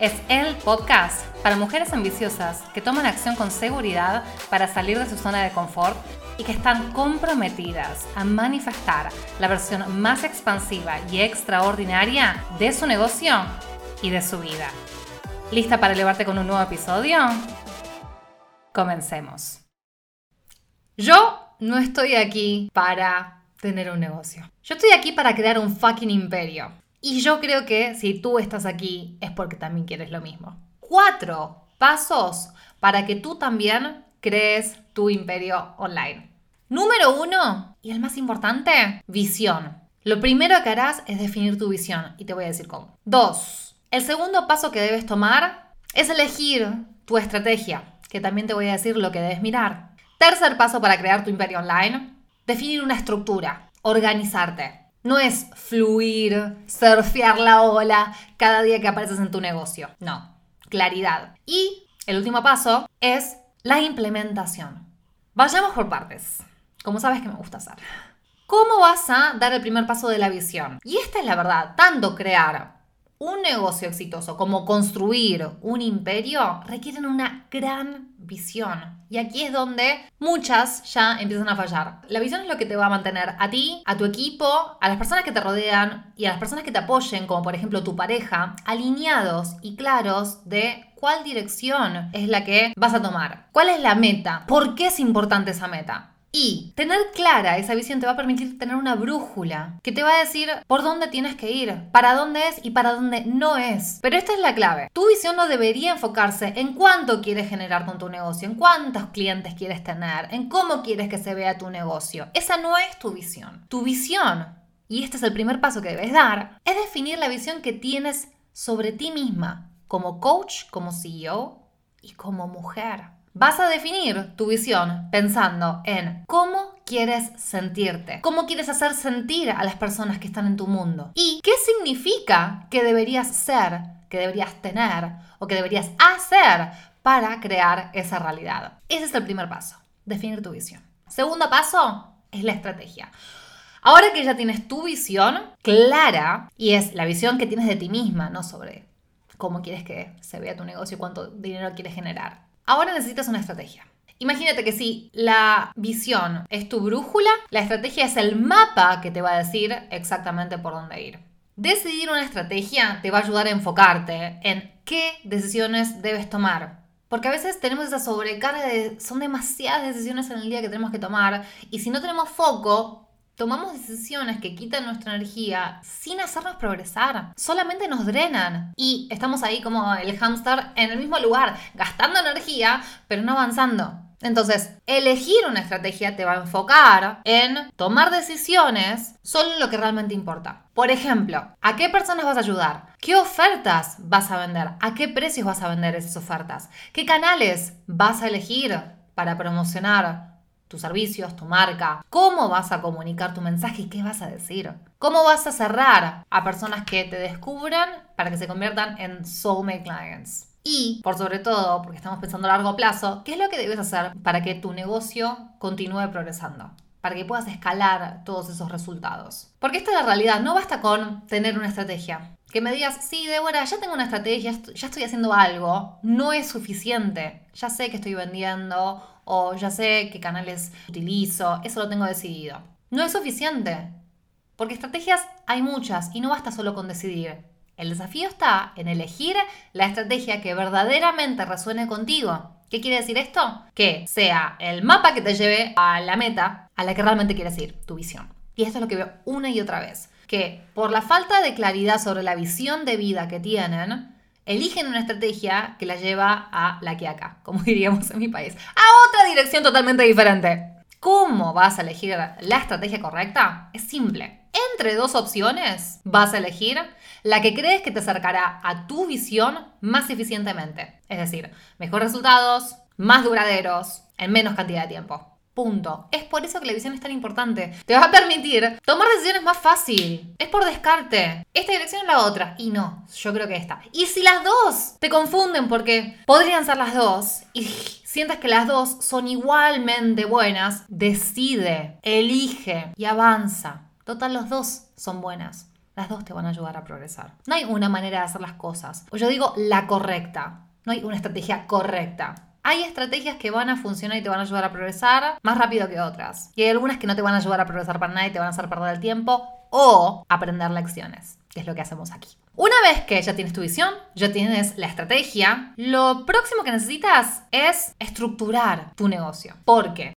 es el podcast para mujeres ambiciosas que toman acción con seguridad para salir de su zona de confort y que están comprometidas a manifestar la versión más expansiva y extraordinaria de su negocio y de su vida. ¿Lista para elevarte con un nuevo episodio? Comencemos. Yo no estoy aquí para tener un negocio. Yo estoy aquí para crear un fucking imperio. Y yo creo que si tú estás aquí es porque también quieres lo mismo. Cuatro pasos para que tú también crees tu imperio online. Número uno, y el más importante, visión. Lo primero que harás es definir tu visión y te voy a decir cómo. Dos, el segundo paso que debes tomar es elegir tu estrategia, que también te voy a decir lo que debes mirar. Tercer paso para crear tu imperio online, definir una estructura, organizarte. No es fluir, surfear la ola cada día que apareces en tu negocio. No, claridad. Y el último paso es la implementación. Vayamos por partes, como sabes que me gusta hacer. ¿Cómo vas a dar el primer paso de la visión? Y esta es la verdad, tanto crear un negocio exitoso como construir un imperio requieren una gran Y aquí es donde muchas ya empiezan a fallar. La visión es lo que te va a mantener a ti, a tu equipo, a las personas que te rodean y a las personas que te apoyen, como por ejemplo tu pareja, alineados y claros de cuál dirección es la que vas a tomar. ¿Cuál es la meta? ¿Por qué es importante esa meta? Y tener clara esa visión te va a permitir tener una brújula que te va a decir por dónde tienes que ir, para dónde es y para dónde no es. Pero esta es la clave. Tu visión no debería enfocarse en cuánto quieres generar con tu negocio, en cuántos clientes quieres tener, en cómo quieres que se vea tu negocio. Esa no es tu visión. Tu visión, y este es el primer paso que debes dar, es definir la visión que tienes sobre ti misma como coach, como CEO y como mujer. Vas a definir tu visión pensando en cómo quieres sentirte, cómo quieres hacer sentir a las personas que están en tu mundo y qué significa que deberías ser, que deberías tener o que deberías hacer para crear esa realidad. Ese es el primer paso, definir tu visión. Segundo paso es la estrategia. Ahora que ya tienes tu visión clara y es la visión que tienes de ti misma, no sobre cómo quieres que se vea tu negocio y cuánto dinero quieres generar Ahora necesitas una estrategia. Imagínate que si la visión es tu brújula, la estrategia es el mapa que te va a decir exactamente por dónde ir. Decidir una estrategia te va a ayudar a enfocarte en qué decisiones debes tomar. Porque a veces tenemos esa sobrecarga de son demasiadas decisiones en el día que tenemos que tomar y si no tenemos foco, tomamos decisiones que quitan nuestra energía sin hacernos progresar. Solamente nos drenan. Y estamos ahí como el hámster en el mismo lugar, gastando energía, pero no avanzando. Entonces, elegir una estrategia te va a enfocar en tomar decisiones solo en lo que realmente importa. Por ejemplo, ¿a qué personas vas a ayudar? ¿Qué ofertas vas a vender? ¿A qué precios vas a vender esas ofertas? ¿Qué canales vas a elegir para promocionar tus servicios, tu marca, cómo vas a comunicar tu mensaje y qué vas a decir. ¿Cómo vas a cerrar a personas que te descubran para que se conviertan en soulmate clients? Y, por sobre todo, porque estamos pensando a largo plazo, ¿qué es lo que debes hacer para que tu negocio continúe progresando? Para que puedas escalar todos esos resultados. Porque esta es la realidad, no basta con tener una estrategia. Que me digas, sí, Débora, ya tengo una estrategia, ya estoy haciendo algo, no es suficiente. Ya sé que estoy vendiendo o ya sé qué canales utilizo, eso lo tengo decidido. No es suficiente, porque estrategias hay muchas y no basta solo con decidir. El desafío está en elegir la estrategia que verdaderamente resuene contigo. ¿Qué quiere decir esto? Que sea el mapa que te lleve a la meta a la que realmente quieres ir, tu visión. Y esto es lo que veo una y otra vez. Que por la falta de claridad sobre la visión de vida que tienen, eligen una estrategia que la lleva a la que acá, como diríamos en mi país, a otra dirección totalmente diferente. ¿Cómo vas a elegir la estrategia correcta? Es simple. Entre dos opciones vas a elegir la que crees que te acercará a tu visión más eficientemente. Es decir, mejores resultados, más duraderos en menos cantidad de tiempo. Es por eso que la visión es tan importante. Te va a permitir tomar decisiones más fácil. Es por descarte. Esta dirección es la otra. Y no, yo creo que esta. Y si las dos te confunden porque podrían ser las dos y sientes que las dos son igualmente buenas, decide, elige y avanza. Total, los dos son buenas. Las dos te van a ayudar a progresar. No hay una manera de hacer las cosas. O yo digo la correcta. No hay una estrategia correcta. Hay estrategias que van a funcionar y te van a ayudar a progresar más rápido que otras. Y hay algunas que no te van a ayudar a progresar para nada y te van a hacer perder el tiempo o aprender lecciones, que es lo que hacemos aquí. Una vez que ya tienes tu visión, ya tienes la estrategia, lo próximo que necesitas es estructurar tu negocio. Porque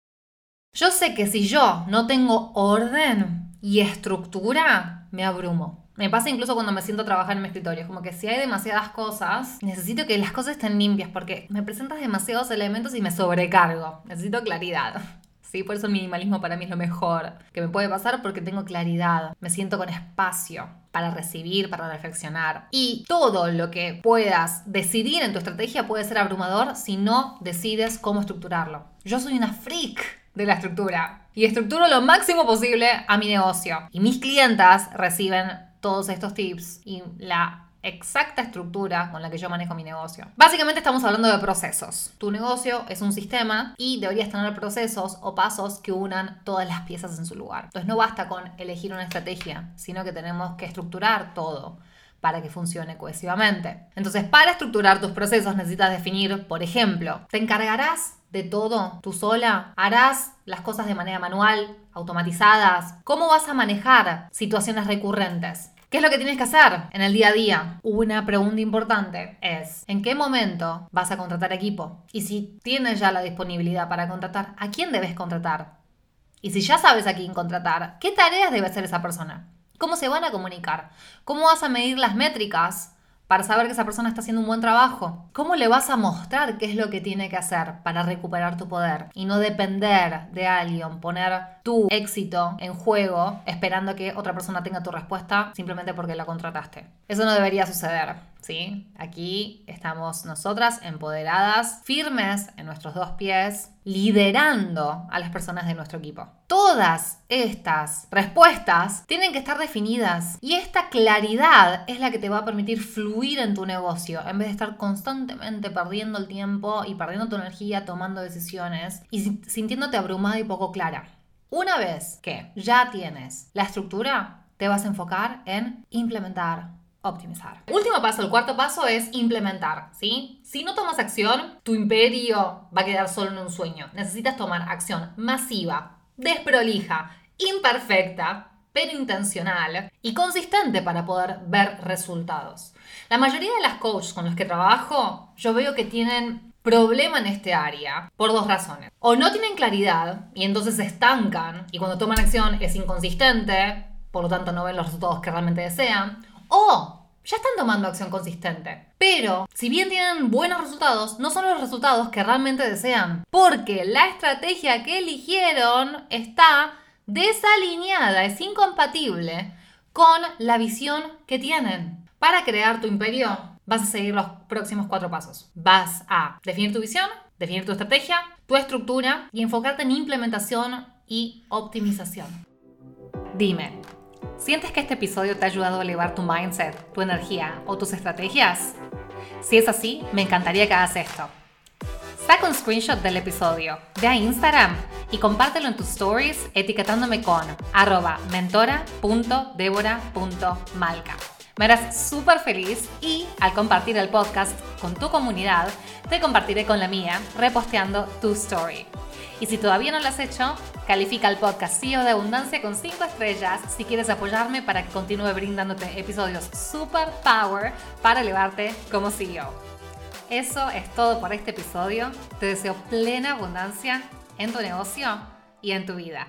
yo sé que si yo no tengo orden y estructura, me abrumo. Me pasa incluso cuando me siento a trabajar en mi escritorio, como que si hay demasiadas cosas, necesito que las cosas estén limpias porque me presentas demasiados elementos y me sobrecargo. Necesito claridad. Sí, por eso el minimalismo para mí es lo mejor que me puede pasar porque tengo claridad, me siento con espacio para recibir, para reflexionar. Y todo lo que puedas decidir en tu estrategia puede ser abrumador si no decides cómo estructurarlo. Yo soy una freak de la estructura y estructuro lo máximo posible a mi negocio. Y mis clientas reciben todos estos tips y la exacta estructura con la que yo manejo mi negocio. Básicamente estamos hablando de procesos. Tu negocio es un sistema y deberías tener procesos o pasos que unan todas las piezas en su lugar. Entonces no basta con elegir una estrategia, sino que tenemos que estructurar todo para que funcione cohesivamente. Entonces, para estructurar tus procesos necesitas definir, por ejemplo, ¿te encargarás de todo tú sola? ¿Harás las cosas de manera manual, automatizadas? ¿Cómo vas a manejar situaciones recurrentes? ¿Qué es lo que tienes que hacer en el día a día? Una pregunta importante es, ¿en qué momento vas a contratar equipo? Y si tienes ya la disponibilidad para contratar, ¿a quién debes contratar? Y si ya sabes a quién contratar, ¿qué tareas debe hacer esa persona? ¿Cómo se van a comunicar? ¿Cómo vas a medir las métricas para saber que esa persona está haciendo un buen trabajo? ¿Cómo le vas a mostrar qué es lo que tiene que hacer para recuperar tu poder y no depender de alguien, poner tu éxito en juego esperando que otra persona tenga tu respuesta simplemente porque la contrataste? Eso no debería suceder. ¿Sí? Aquí estamos nosotras empoderadas, firmes en nuestros dos pies, liderando a las personas de nuestro equipo. Todas estas respuestas tienen que estar definidas y esta claridad es la que te va a permitir fluir en tu negocio en vez de estar constantemente perdiendo el tiempo y perdiendo tu energía tomando decisiones y sintiéndote abrumada y poco clara. Una vez que ya tienes la estructura, te vas a enfocar en implementar optimizar. Último paso, el cuarto paso es implementar, ¿sí? Si no tomas acción, tu imperio va a quedar solo en un sueño. Necesitas tomar acción masiva, desprolija, imperfecta, pero intencional y consistente para poder ver resultados. La mayoría de las coaches con los que trabajo, yo veo que tienen problema en este área por dos razones. O no tienen claridad y entonces se estancan y cuando toman acción es inconsistente, por lo tanto no ven los resultados que realmente desean o ya están tomando acción consistente. Pero, si bien tienen buenos resultados, no son los resultados que realmente desean. Porque la estrategia que eligieron está desalineada, es incompatible con la visión que tienen. Para crear tu imperio, vas a seguir los próximos cuatro pasos. Vas a definir tu visión, definir tu estrategia, tu estructura y enfocarte en implementación y optimización. Dime, ¿Sientes que este episodio te ha ayudado a elevar tu mindset, tu energía o tus estrategias? Si es así, me encantaría que hagas esto. Saca un screenshot del episodio, ve a Instagram y compártelo en tus stories etiquetándome con arroba mentora.debora.malca. Me harás súper feliz y al compartir el podcast con tu comunidad, te compartiré con la mía reposteando tu story. Y si todavía no lo has hecho, califica el podcast CEO de Abundancia con 5 estrellas si quieres apoyarme para que continúe brindándote episodios super power para elevarte como CEO. Eso es todo por este episodio. Te deseo plena abundancia en tu negocio y en tu vida.